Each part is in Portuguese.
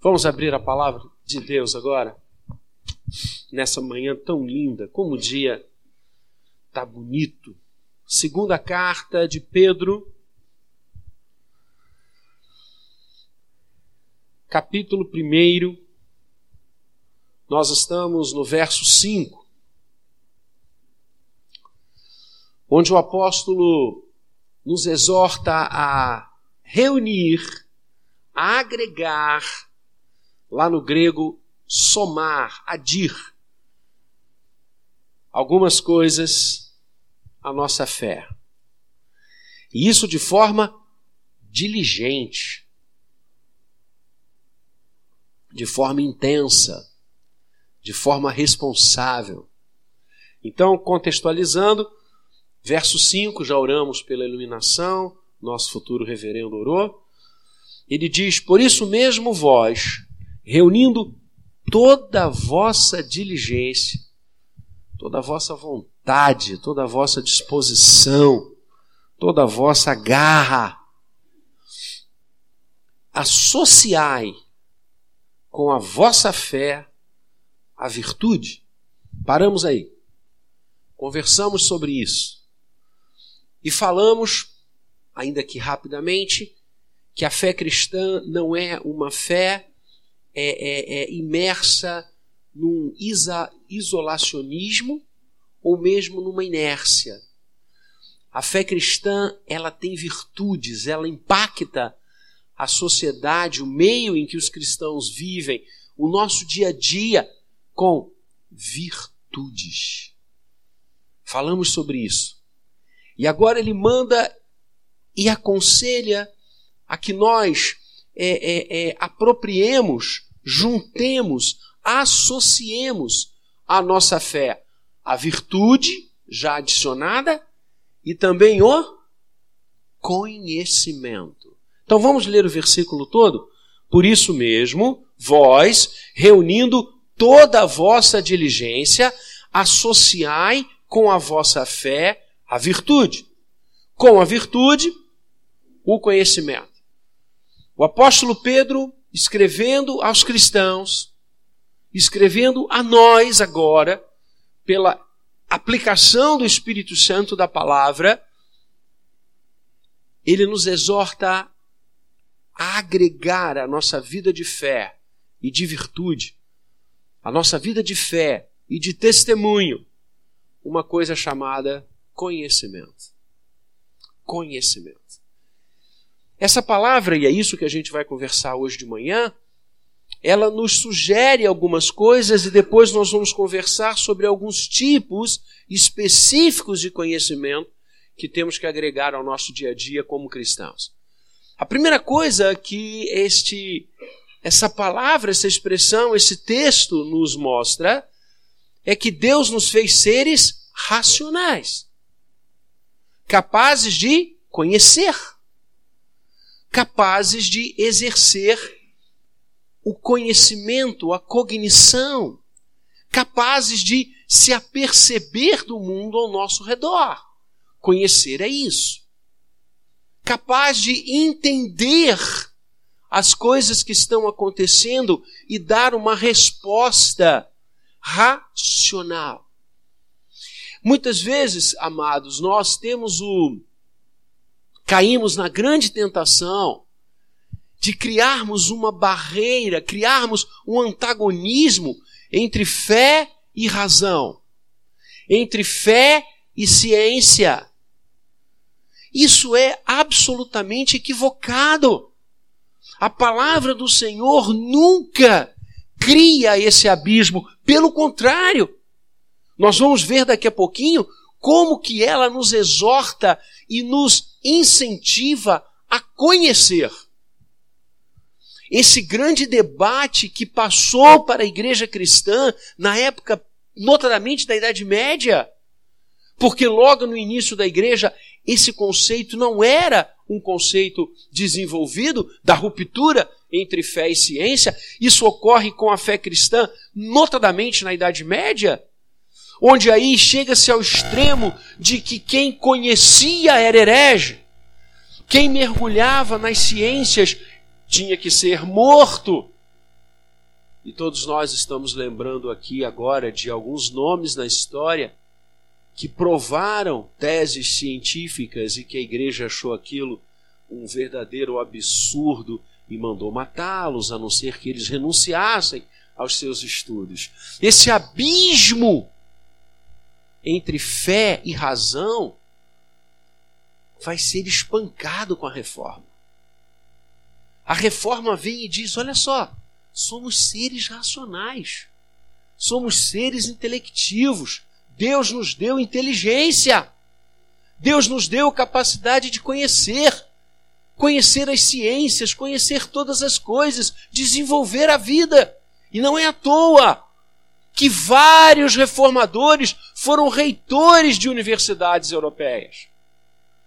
Vamos abrir a palavra de Deus agora? Nessa manhã tão linda, como o dia está bonito. Segunda carta de Pedro, capítulo 1. Nós estamos no verso 5, onde o apóstolo nos exorta a reunir, a agregar lá no grego, somar, adir algumas coisas à nossa fé. E isso de forma diligente, de forma intensa, de forma responsável. Então, contextualizando, verso 5, já oramos pela iluminação, nosso futuro reverendo orou. Ele diz: Por isso mesmo vós, reunindo toda a vossa diligência, toda a vossa vontade, toda a vossa disposição, toda a vossa garra, associai com a vossa fé a virtude. Paramos aí. Conversamos sobre isso. E falamos, ainda que rapidamente, que a fé cristã não é uma fé é, é, é imersa num isa, isolacionismo ou mesmo numa inércia. A fé cristã ela tem virtudes, ela impacta a sociedade, o meio em que os cristãos vivem, o nosso dia a dia com virtudes. Falamos sobre isso. E agora ele manda e aconselha a que nós é, é, é, apropriemos juntemos, associemos a nossa fé a virtude já adicionada e também o conhecimento. Então vamos ler o versículo todo? Por isso mesmo, vós, reunindo toda a vossa diligência, associai com a vossa fé a virtude. Com a virtude, o conhecimento. O apóstolo Pedro escrevendo aos cristãos, escrevendo a nós agora, pela aplicação do Espírito Santo da palavra, ele nos exorta a agregar a nossa vida de fé e de virtude, a nossa vida de fé e de testemunho, uma coisa chamada conhecimento. Conhecimento. Essa palavra, e é isso que a gente vai conversar hoje de manhã, ela nos sugere algumas coisas e depois nós vamos conversar sobre alguns tipos específicos de conhecimento que temos que agregar ao nosso dia a dia como cristãos. A primeira coisa que este essa palavra, essa expressão, esse texto nos mostra é que Deus nos fez seres racionais, capazes de conhecer capazes de exercer o conhecimento, a cognição, capazes de se aperceber do mundo ao nosso redor. Conhecer é isso. Capaz de entender as coisas que estão acontecendo e dar uma resposta racional. Muitas vezes, amados, nós temos o caímos na grande tentação de criarmos uma barreira, criarmos um antagonismo entre fé e razão, entre fé e ciência. Isso é absolutamente equivocado. A palavra do Senhor nunca cria esse abismo, pelo contrário. Nós vamos ver daqui a pouquinho como que ela nos exorta e nos incentiva a conhecer. Esse grande debate que passou para a igreja cristã na época, notadamente da Idade Média, porque logo no início da igreja esse conceito não era um conceito desenvolvido da ruptura entre fé e ciência. Isso ocorre com a fé cristã, notadamente na Idade Média, onde aí chega-se ao extremo de que quem conhecia era herege, quem mergulhava nas ciências tinha que ser morto, E todos nós estamos lembrando aqui agora de alguns nomes na história que provaram teses científicas e que a igreja achou aquilo um verdadeiro absurdo e mandou matá-los, a não ser que eles renunciassem aos seus estudos. Esse abismo entre fé e razão vai ser espancado com a reforma. A reforma vem e diz: olha só, somos seres racionais, somos seres intelectivos. Deus nos deu inteligência, Deus nos deu capacidade de conhecer, conhecer as ciências, conhecer todas as coisas, desenvolver a vida. E não é à toa que vários reformadores foram reitores de universidades europeias.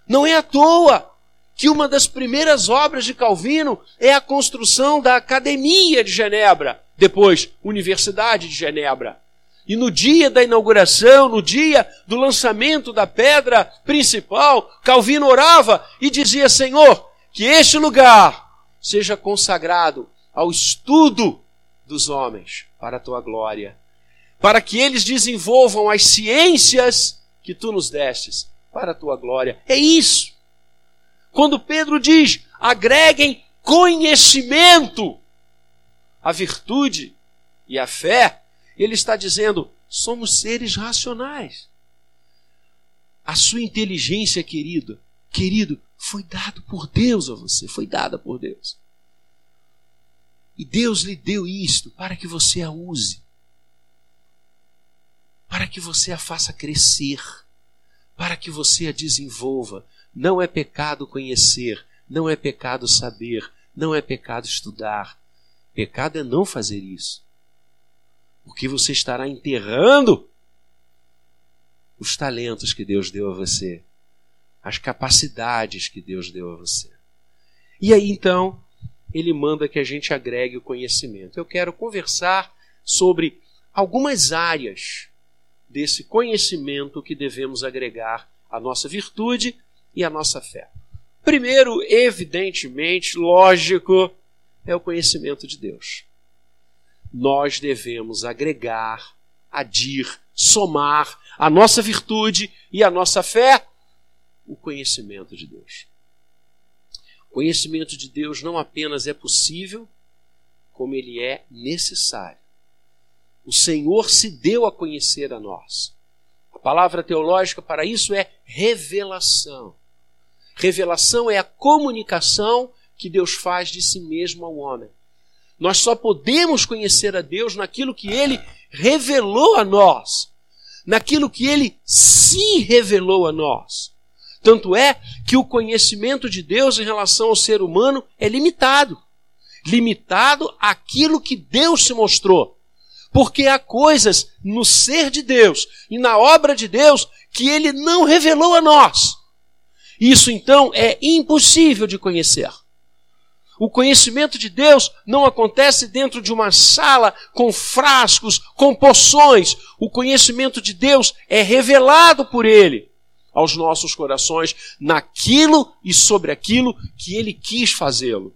Não é à toa que uma das primeiras obras de Calvino é a construção da Academia de Genebra, depois Universidade de Genebra. E no dia da inauguração, no dia do lançamento da pedra principal, Calvino orava e dizia: Senhor, que este lugar seja consagrado ao estudo dos homens para a tua glória, para que eles desenvolvam as ciências que tu nos destes para a tua glória. É isso. Quando Pedro diz: agreguem conhecimento, a virtude e a fé, ele está dizendo: somos seres racionais. A sua inteligência, querido, querido, foi dado por Deus a você, foi dada por Deus. E Deus lhe deu isto para que você a use, para que você a faça crescer, para que você a desenvolva. Não é pecado conhecer, não é pecado saber, não é pecado estudar. Pecado é não fazer isso porque você estará enterrando os talentos que Deus deu a você, as capacidades que Deus deu a você. E aí então, ele manda que a gente agregue o conhecimento. Eu quero conversar sobre algumas áreas desse conhecimento que devemos agregar à nossa virtude e à nossa fé. Primeiro, evidentemente, lógico, é o conhecimento de Deus nós devemos agregar, adir, somar a nossa virtude e a nossa fé o conhecimento de Deus. O conhecimento de Deus não apenas é possível, como ele é necessário. O Senhor se deu a conhecer a nós. A palavra teológica para isso é revelação. Revelação é a comunicação que Deus faz de si mesmo ao homem. Nós só podemos conhecer a Deus naquilo que Ele revelou a nós, naquilo que Ele se revelou a nós. Tanto é que o conhecimento de Deus em relação ao ser humano é limitado limitado àquilo que Deus se mostrou. Porque há coisas no ser de Deus e na obra de Deus que Ele não revelou a nós. Isso então é impossível de conhecer. O conhecimento de Deus não acontece dentro de uma sala com frascos, com poções. O conhecimento de Deus é revelado por Ele aos nossos corações naquilo e sobre aquilo que Ele quis fazê-lo.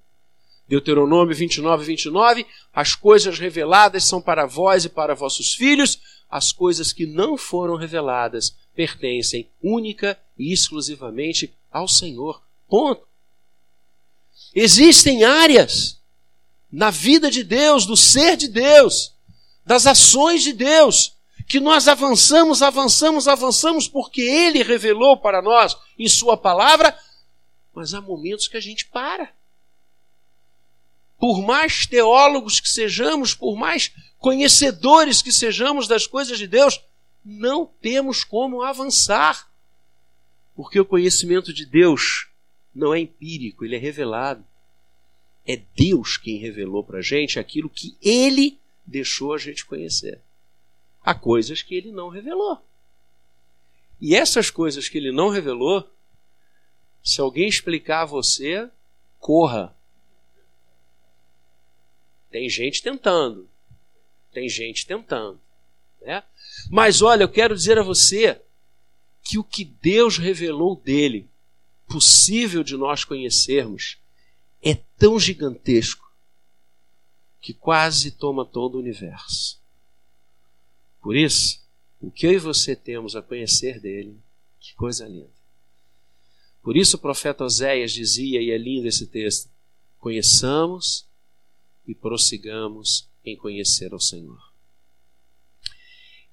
Deuteronômio 29, 29, as coisas reveladas são para vós e para vossos filhos, as coisas que não foram reveladas pertencem única e exclusivamente ao Senhor. Ponto. Existem áreas na vida de Deus, do ser de Deus, das ações de Deus, que nós avançamos, avançamos, avançamos, porque Ele revelou para nós em Sua palavra, mas há momentos que a gente para. Por mais teólogos que sejamos, por mais conhecedores que sejamos das coisas de Deus, não temos como avançar. Porque o conhecimento de Deus não é empírico, ele é revelado. É Deus quem revelou para a gente aquilo que ele deixou a gente conhecer. Há coisas que ele não revelou. E essas coisas que ele não revelou, se alguém explicar a você, corra. Tem gente tentando. Tem gente tentando. Né? Mas olha, eu quero dizer a você que o que Deus revelou dele possível de nós conhecermos é tão gigantesco que quase toma todo o universo. Por isso, o que eu e você temos a conhecer dele, que coisa linda. Por isso o profeta Oséias dizia, e é lindo esse texto: conheçamos e prossigamos em conhecer ao Senhor.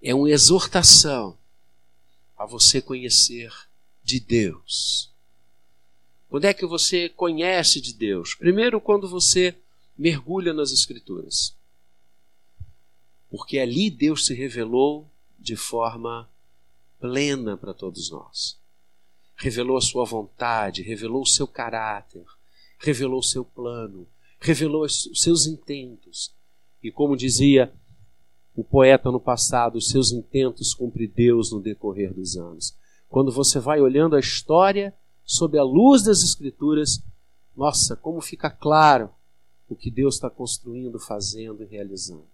É uma exortação a você conhecer de Deus. Quando é que você conhece de Deus? Primeiro, quando você mergulha nas Escrituras. Porque ali Deus se revelou de forma plena para todos nós. Revelou a sua vontade, revelou o seu caráter, revelou o seu plano, revelou os seus intentos. E como dizia o poeta no passado, os seus intentos cumpre Deus no decorrer dos anos. Quando você vai olhando a história sob a luz das Escrituras, nossa, como fica claro o que Deus está construindo, fazendo e realizando.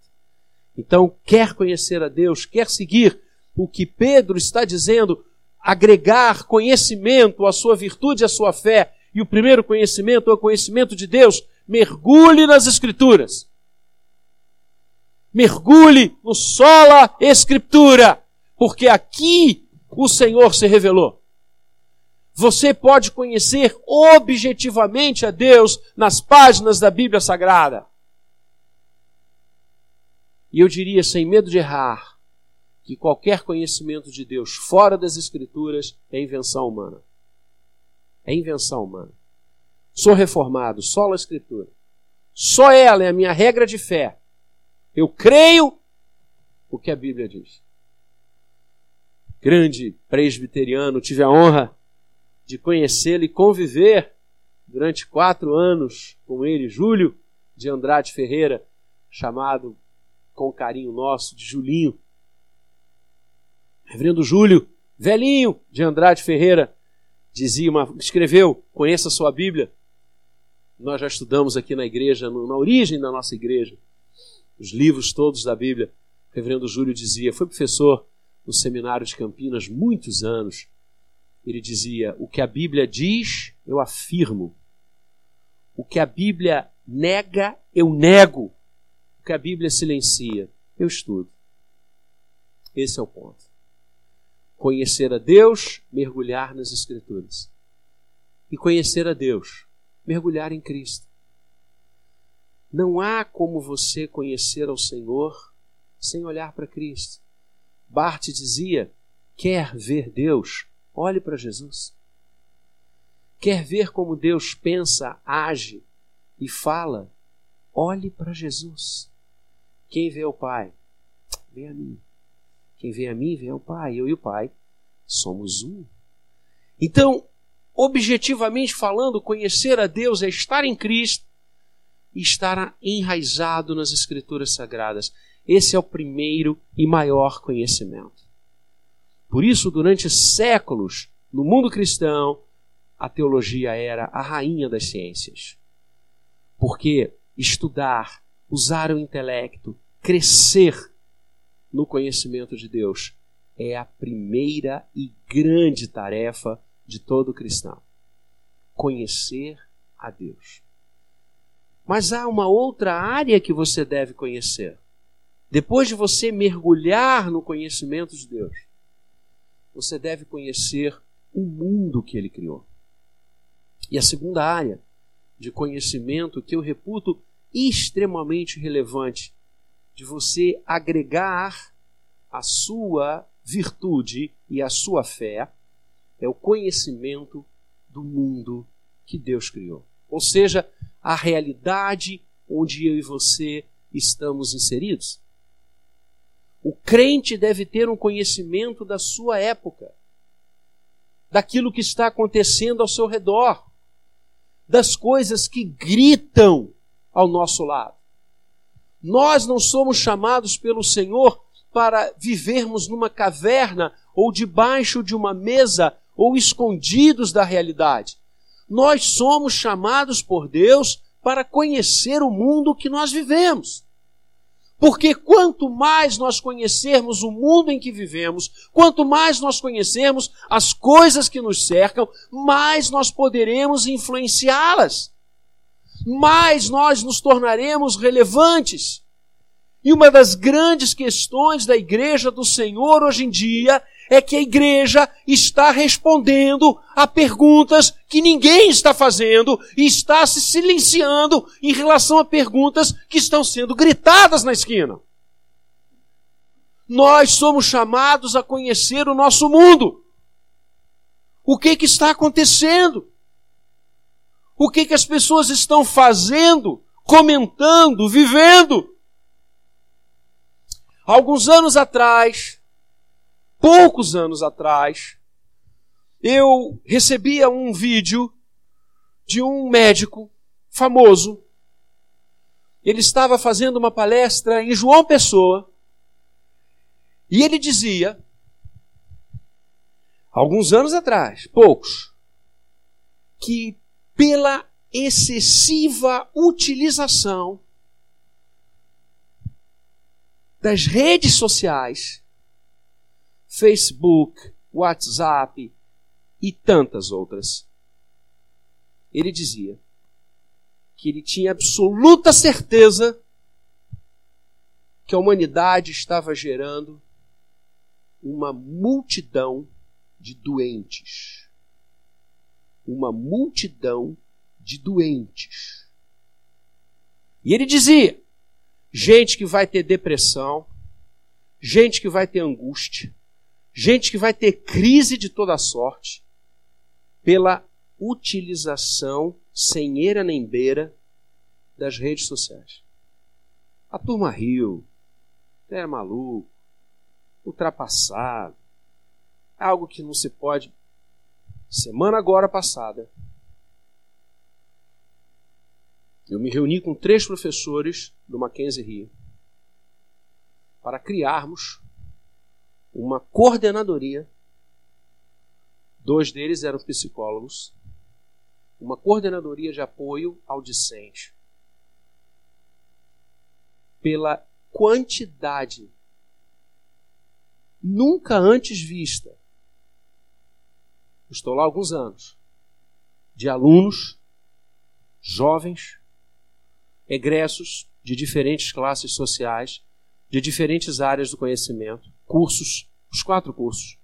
Então, quer conhecer a Deus, quer seguir o que Pedro está dizendo, agregar conhecimento à sua virtude, à sua fé, e o primeiro conhecimento é o conhecimento de Deus, mergulhe nas Escrituras. Mergulhe no sola Escritura, porque aqui o Senhor se revelou. Você pode conhecer objetivamente a Deus nas páginas da Bíblia Sagrada. E eu diria, sem medo de errar, que qualquer conhecimento de Deus fora das Escrituras é invenção humana. É invenção humana. Sou reformado, só a Escritura. Só ela é a minha regra de fé. Eu creio o que a Bíblia diz. Grande presbiteriano, tive a honra de conhecê-lo e conviver durante quatro anos com ele, Júlio de Andrade Ferreira, chamado com carinho nosso de Julinho. Reverendo Júlio, velhinho de Andrade Ferreira, dizia uma, escreveu, conheça a sua Bíblia. Nós já estudamos aqui na igreja, na origem da nossa igreja, os livros todos da Bíblia. O reverendo Júlio dizia, foi professor no seminário de Campinas muitos anos, ele dizia: O que a Bíblia diz, eu afirmo. O que a Bíblia nega, eu nego. O que a Bíblia silencia, eu estudo. Esse é o ponto. Conhecer a Deus, mergulhar nas Escrituras. E conhecer a Deus, mergulhar em Cristo. Não há como você conhecer ao Senhor sem olhar para Cristo. Bart dizia: quer ver Deus, Olhe para Jesus. Quer ver como Deus pensa, age e fala? Olhe para Jesus. Quem vê o Pai, vê a mim. Quem vê a mim, vê o Pai. Eu e o Pai somos um. Então, objetivamente falando, conhecer a Deus é estar em Cristo e estar enraizado nas Escrituras Sagradas. Esse é o primeiro e maior conhecimento. Por isso, durante séculos, no mundo cristão, a teologia era a rainha das ciências. Porque estudar, usar o intelecto, crescer no conhecimento de Deus é a primeira e grande tarefa de todo cristão. Conhecer a Deus. Mas há uma outra área que você deve conhecer. Depois de você mergulhar no conhecimento de Deus, você deve conhecer o mundo que ele criou. E a segunda área de conhecimento que eu reputo extremamente relevante de você agregar a sua virtude e a sua fé é o conhecimento do mundo que Deus criou. Ou seja, a realidade onde eu e você estamos inseridos. O crente deve ter um conhecimento da sua época, daquilo que está acontecendo ao seu redor, das coisas que gritam ao nosso lado. Nós não somos chamados pelo Senhor para vivermos numa caverna ou debaixo de uma mesa ou escondidos da realidade. Nós somos chamados por Deus para conhecer o mundo que nós vivemos. Porque quanto mais nós conhecermos o mundo em que vivemos, quanto mais nós conhecermos as coisas que nos cercam, mais nós poderemos influenciá-las. mais nós nos tornaremos relevantes. E uma das grandes questões da igreja do Senhor hoje em dia é que a igreja está respondendo a perguntas que ninguém está fazendo e está se silenciando em relação a perguntas que estão sendo gritadas na esquina. Nós somos chamados a conhecer o nosso mundo. O que, que está acontecendo? O que, que as pessoas estão fazendo, comentando, vivendo? Alguns anos atrás, poucos anos atrás, eu recebia um vídeo de um médico famoso. Ele estava fazendo uma palestra em João Pessoa e ele dizia, alguns anos atrás, poucos, que pela excessiva utilização das redes sociais, Facebook, WhatsApp e tantas outras. Ele dizia que ele tinha absoluta certeza que a humanidade estava gerando uma multidão de doentes uma multidão de doentes. E ele dizia: gente que vai ter depressão, gente que vai ter angústia, gente que vai ter crise de toda sorte, pela utilização sem eira nem beira das redes sociais. A turma riu, era maluco, ultrapassado, algo que não se pode Semana agora passada, eu me reuni com três professores do Mackenzie Rio para criarmos uma coordenadoria. Dois deles eram psicólogos. Uma coordenadoria de apoio ao discente. Pela quantidade nunca antes vista estou lá há alguns anos, de alunos, jovens, egressos de diferentes classes sociais, de diferentes áreas do conhecimento, cursos, os quatro cursos,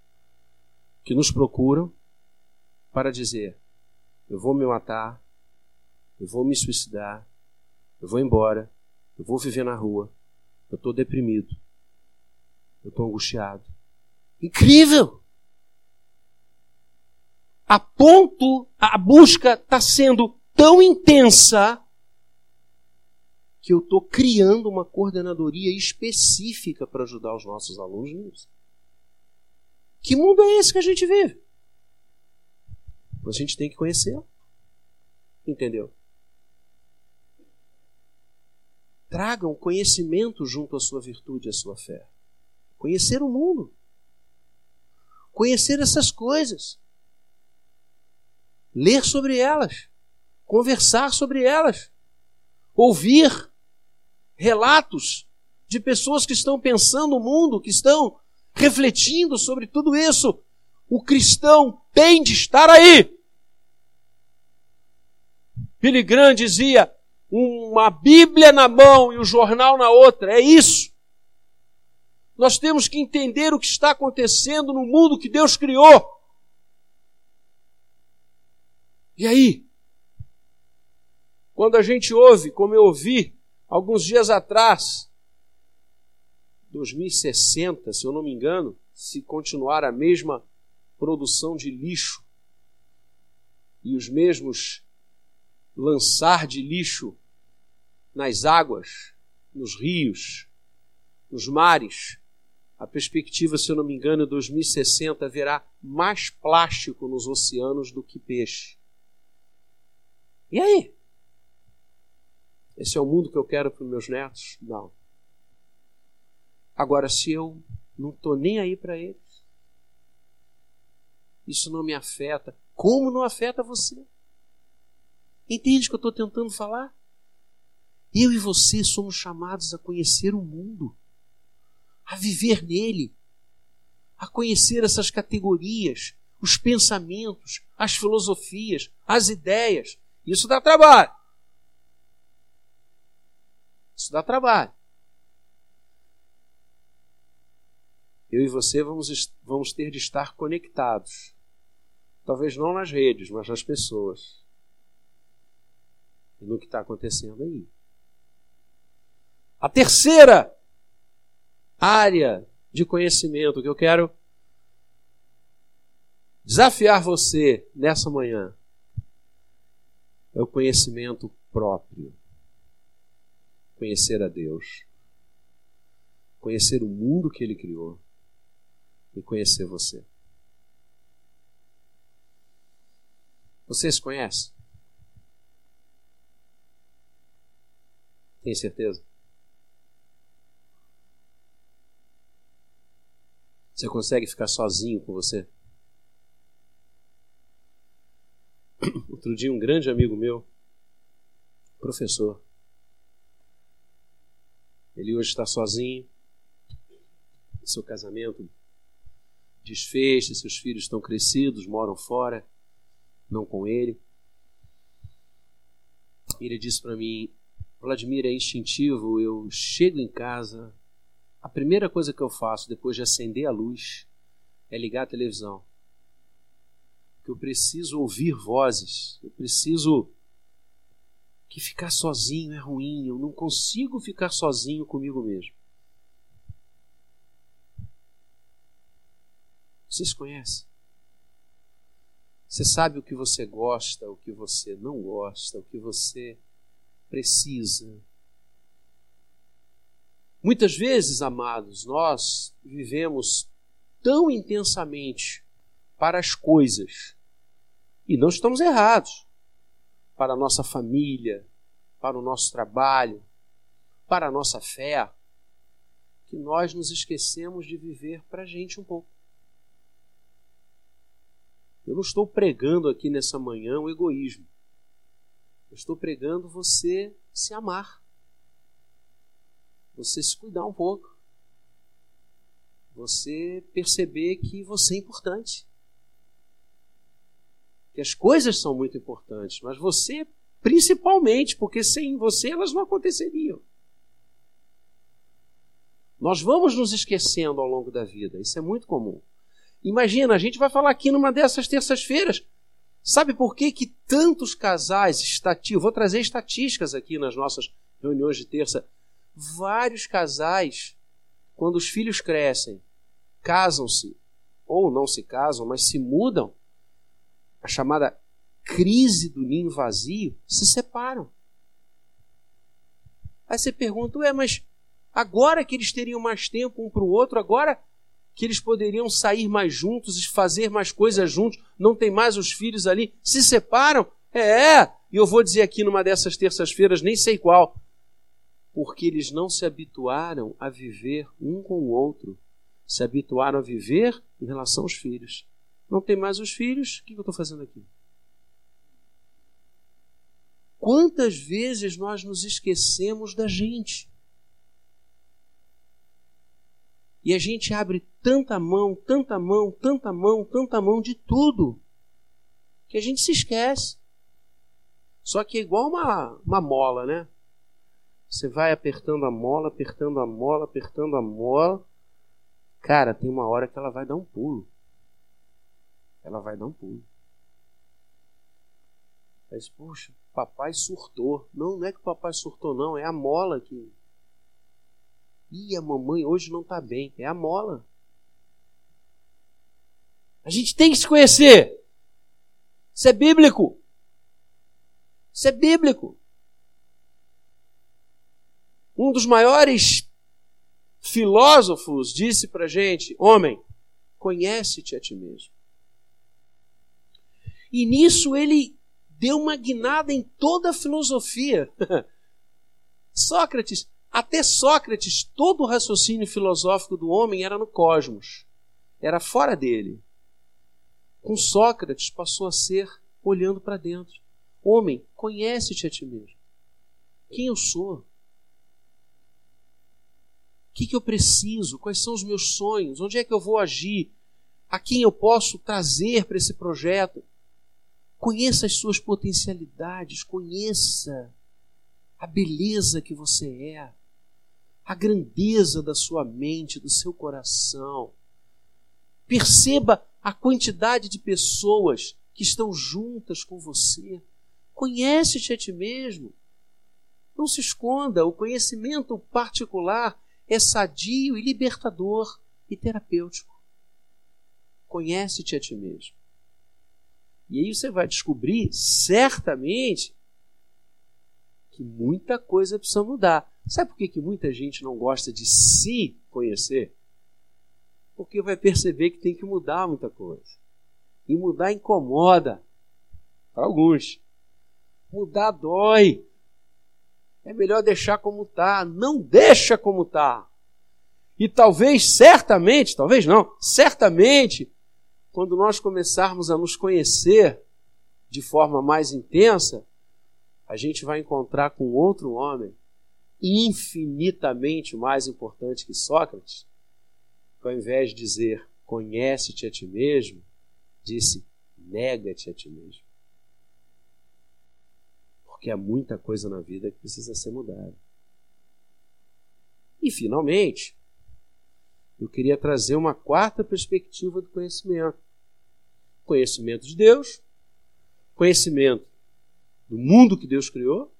que nos procuram para dizer: eu vou me matar, eu vou me suicidar, eu vou embora, eu vou viver na rua, eu estou deprimido, eu estou angustiado. Incrível! a ponto, a busca está sendo tão intensa que eu estou criando uma coordenadoria específica para ajudar os nossos alunos. Que mundo é esse que a gente vive? A gente tem que conhecê-lo. Entendeu? Tragam conhecimento junto à sua virtude e à sua fé. Conhecer o mundo. Conhecer essas coisas ler sobre elas, conversar sobre elas, ouvir relatos de pessoas que estão pensando o mundo, que estão refletindo sobre tudo isso. O cristão tem de estar aí. Billy Graham dizia: uma Bíblia na mão e o um jornal na outra. É isso. Nós temos que entender o que está acontecendo no mundo que Deus criou. E aí? Quando a gente ouve, como eu ouvi alguns dias atrás, 2060, se eu não me engano, se continuar a mesma produção de lixo e os mesmos lançar de lixo nas águas, nos rios, nos mares, a perspectiva, se eu não me engano, 2060 haverá mais plástico nos oceanos do que peixe. E aí? Esse é o mundo que eu quero para os meus netos? Não. Agora, se eu não estou nem aí para eles, isso não me afeta. Como não afeta você? Entende o que eu estou tentando falar? Eu e você somos chamados a conhecer o mundo, a viver nele, a conhecer essas categorias, os pensamentos, as filosofias, as ideias, isso dá trabalho. Isso dá trabalho. Eu e você vamos, vamos ter de estar conectados. Talvez não nas redes, mas nas pessoas. E no que está acontecendo aí. A terceira área de conhecimento que eu quero desafiar você nessa manhã é o conhecimento próprio. Conhecer a Deus. Conhecer o mundo que Ele criou. E conhecer você. Você se conhece? Tem certeza? Você consegue ficar sozinho com você? Outro dia, um grande amigo meu, professor, ele hoje está sozinho, seu casamento desfez, seus filhos estão crescidos, moram fora, não com ele. Ele disse para mim: Vladimir, é instintivo, eu chego em casa, a primeira coisa que eu faço depois de acender a luz é ligar a televisão. Que eu preciso ouvir vozes, eu preciso que ficar sozinho é ruim, eu não consigo ficar sozinho comigo mesmo. Você se conhece? Você sabe o que você gosta, o que você não gosta, o que você precisa. Muitas vezes, amados, nós vivemos tão intensamente para as coisas, e não estamos errados, para a nossa família, para o nosso trabalho, para a nossa fé, que nós nos esquecemos de viver para a gente um pouco. Eu não estou pregando aqui nessa manhã o egoísmo. Eu estou pregando você se amar. Você se cuidar um pouco. Você perceber que você é importante. Que as coisas são muito importantes, mas você principalmente, porque sem você elas não aconteceriam. Nós vamos nos esquecendo ao longo da vida, isso é muito comum. Imagina, a gente vai falar aqui numa dessas terças-feiras. Sabe por que, que tantos casais estativos, vou trazer estatísticas aqui nas nossas reuniões de terça, vários casais, quando os filhos crescem, casam-se, ou não se casam, mas se mudam, a chamada crise do ninho vazio, se separam. Aí você pergunta, ué, mas agora que eles teriam mais tempo um para o outro, agora que eles poderiam sair mais juntos e fazer mais coisas juntos, não tem mais os filhos ali, se separam? É, e eu vou dizer aqui numa dessas terças-feiras, nem sei qual, porque eles não se habituaram a viver um com o outro, se habituaram a viver em relação aos filhos. Não tem mais os filhos, o que eu estou fazendo aqui? Quantas vezes nós nos esquecemos da gente? E a gente abre tanta mão, tanta mão, tanta mão, tanta mão de tudo, que a gente se esquece. Só que é igual uma, uma mola, né? Você vai apertando a mola, apertando a mola, apertando a mola. Cara, tem uma hora que ela vai dar um pulo. Ela vai dar um pulo. Mas, poxa, papai surtou. Não, não é que o papai surtou, não. É a mola que Ih, a mamãe hoje não está bem. É a mola. A gente tem que se conhecer. Isso é bíblico. Isso é bíblico. Um dos maiores filósofos disse para gente: Homem, conhece-te a ti mesmo. E nisso ele deu uma guinada em toda a filosofia. Sócrates até Sócrates, todo o raciocínio filosófico do homem era no cosmos, era fora dele. Com Sócrates passou a ser olhando para dentro. Homem, conhece-te a ti mesmo. Quem eu sou? O que, que eu preciso? Quais são os meus sonhos? Onde é que eu vou agir? A quem eu posso trazer para esse projeto? Conheça as suas potencialidades, conheça a beleza que você é, a grandeza da sua mente, do seu coração. Perceba a quantidade de pessoas que estão juntas com você. Conhece-te a ti mesmo. Não se esconda, o conhecimento particular é sadio e libertador e terapêutico. Conhece-te a ti mesmo. E aí você vai descobrir, certamente, que muita coisa precisa mudar. Sabe por que, que muita gente não gosta de se conhecer? Porque vai perceber que tem que mudar muita coisa. E mudar incomoda. Para alguns. Mudar dói. É melhor deixar como está. Não deixa como está. E talvez, certamente, talvez não, certamente, quando nós começarmos a nos conhecer de forma mais intensa, a gente vai encontrar com outro homem infinitamente mais importante que Sócrates, que ao invés de dizer conhece-te a ti mesmo, disse nega-te a ti mesmo. Porque há muita coisa na vida que precisa ser mudada. E, finalmente, eu queria trazer uma quarta perspectiva do conhecimento: conhecimento de Deus, conhecimento do mundo que Deus criou,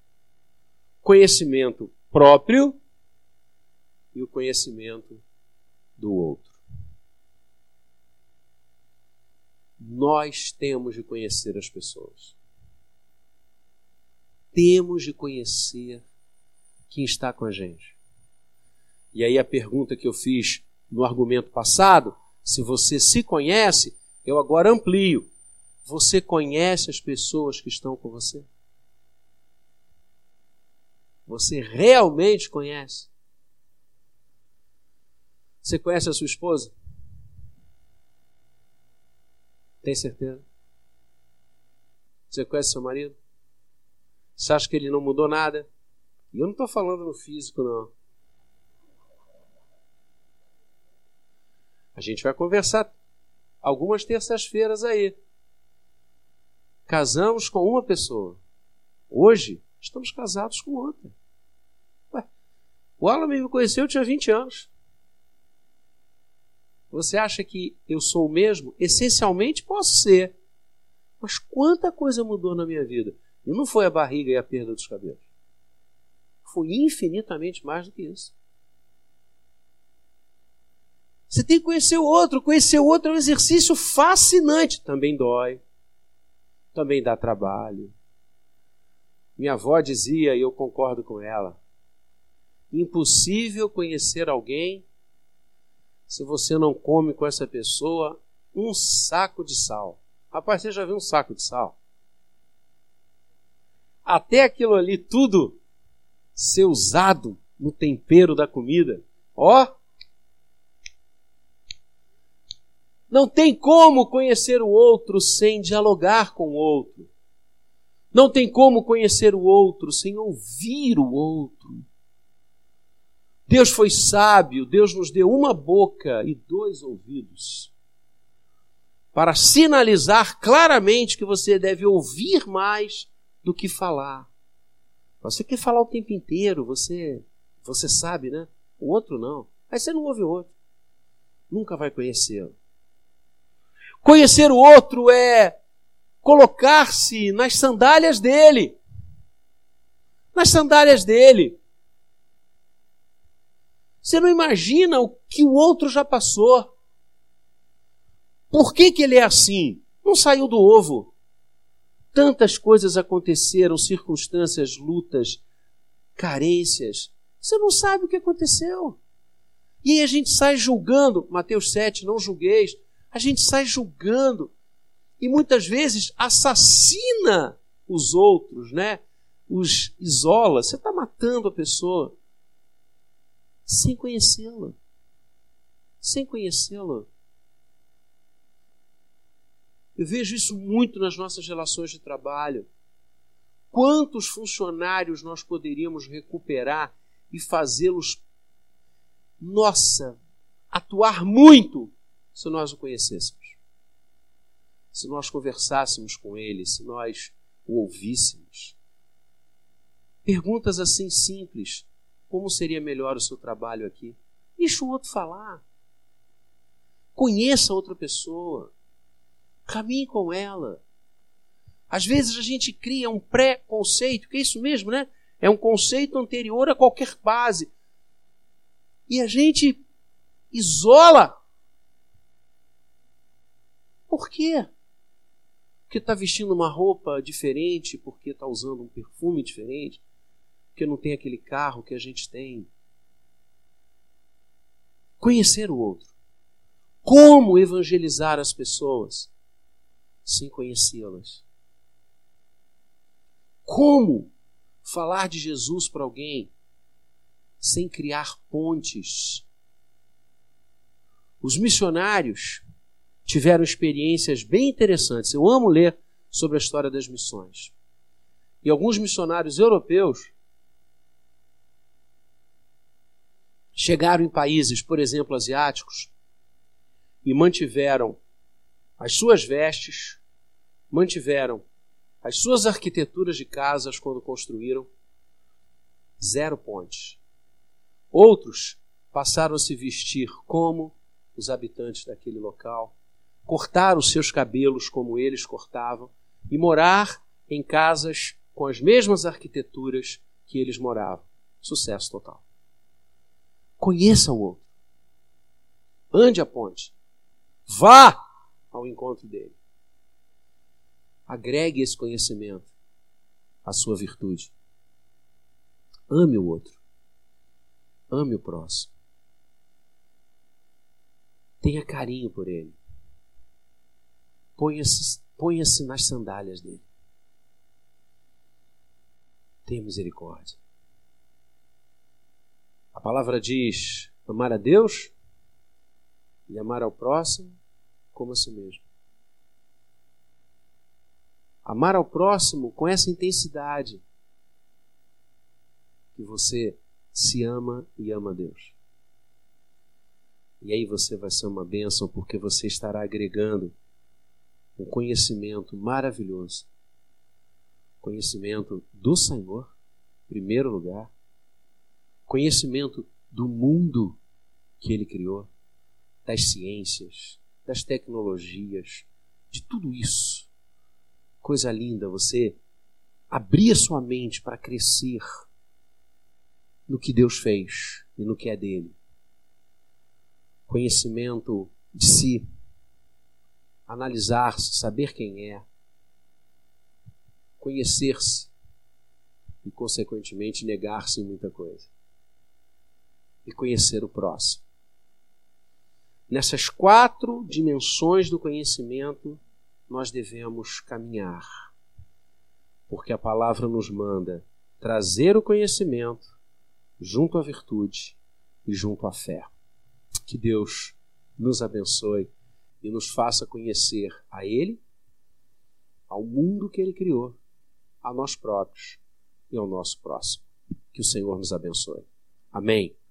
conhecimento próprio e o conhecimento do outro. Nós temos de conhecer as pessoas. Temos de conhecer quem está com a gente. E aí a pergunta que eu fiz no argumento passado, se você se conhece, eu agora amplio. Você conhece as pessoas que estão com você? Você realmente conhece? Você conhece a sua esposa? Tem certeza? Você conhece seu marido? Você acha que ele não mudou nada? E eu não estou falando no físico, não. A gente vai conversar algumas terças-feiras aí. Casamos com uma pessoa. Hoje, estamos casados com outra. Ué, o Alan me conheceu, eu tinha 20 anos. Você acha que eu sou o mesmo? Essencialmente posso ser. Mas quanta coisa mudou na minha vida? E não foi a barriga e a perda dos cabelos. Foi infinitamente mais do que isso. Você tem que conhecer o outro. Conhecer o outro é um exercício fascinante. Também dói. Também dá trabalho. Minha avó dizia, e eu concordo com ela: impossível conhecer alguém se você não come com essa pessoa um saco de sal. Rapaz, você já viu um saco de sal? Até aquilo ali tudo ser usado no tempero da comida. Ó! Não tem como conhecer o outro sem dialogar com o outro. Não tem como conhecer o outro sem ouvir o outro. Deus foi sábio, Deus nos deu uma boca e dois ouvidos para sinalizar claramente que você deve ouvir mais do que falar. Você quer falar o tempo inteiro, você você sabe, né? O outro não. Aí você não ouve o outro. Nunca vai conhecê-lo. Conhecer o outro é colocar-se nas sandálias dele. Nas sandálias dele. Você não imagina o que o outro já passou. Por que, que ele é assim? Não saiu do ovo. Tantas coisas aconteceram, circunstâncias, lutas, carências. Você não sabe o que aconteceu. E aí a gente sai julgando, Mateus 7, não julgueis. A gente sai julgando e muitas vezes assassina os outros, né? Os isola. Você está matando a pessoa sem conhecê-la. Sem conhecê-la. Eu vejo isso muito nas nossas relações de trabalho. Quantos funcionários nós poderíamos recuperar e fazê-los, nossa, atuar muito se nós o conhecêssemos? se nós conversássemos com ele, se nós o ouvíssemos. Perguntas assim simples: como seria melhor o seu trabalho aqui? Deixa o outro falar. Conheça outra pessoa. Caminhe com ela. Às vezes a gente cria um pré-conceito, que é isso mesmo, né? É um conceito anterior a qualquer base. E a gente isola. Por quê? Porque está vestindo uma roupa diferente, porque está usando um perfume diferente, porque não tem aquele carro que a gente tem. Conhecer o outro. Como evangelizar as pessoas sem conhecê-las? Como falar de Jesus para alguém sem criar pontes? Os missionários tiveram experiências bem interessantes. Eu amo ler sobre a história das missões. E alguns missionários europeus chegaram em países, por exemplo, asiáticos, e mantiveram as suas vestes, mantiveram as suas arquiteturas de casas quando construíram, zero pontes. Outros passaram a se vestir como os habitantes daquele local, cortar os seus cabelos como eles cortavam e morar em casas com as mesmas arquiteturas que eles moravam. Sucesso total. Conheça o outro. Ande a ponte. Vá ao encontro dele. Agregue esse conhecimento à sua virtude. Ame o outro. Ame o próximo. Tenha carinho por ele. Ponha-se ponha nas sandálias dele. Tenha misericórdia. A palavra diz: amar a Deus e amar ao próximo como a si mesmo. Amar ao próximo com essa intensidade que você se ama e ama a Deus. E aí você vai ser uma bênção porque você estará agregando um conhecimento maravilhoso. Conhecimento do Senhor, em primeiro lugar. Conhecimento do mundo que Ele criou, das ciências, das tecnologias, de tudo isso coisa linda você abrir a sua mente para crescer no que Deus fez e no que é dele. Conhecimento de si, analisar-se, saber quem é, conhecer-se e, consequentemente, negar-se em muita coisa. E conhecer o próximo. Nessas quatro dimensões do conhecimento, nós devemos caminhar. Porque a palavra nos manda trazer o conhecimento junto à virtude e junto à fé. Que Deus nos abençoe e nos faça conhecer a Ele, ao mundo que Ele criou, a nós próprios e ao nosso próximo. Que o Senhor nos abençoe. Amém.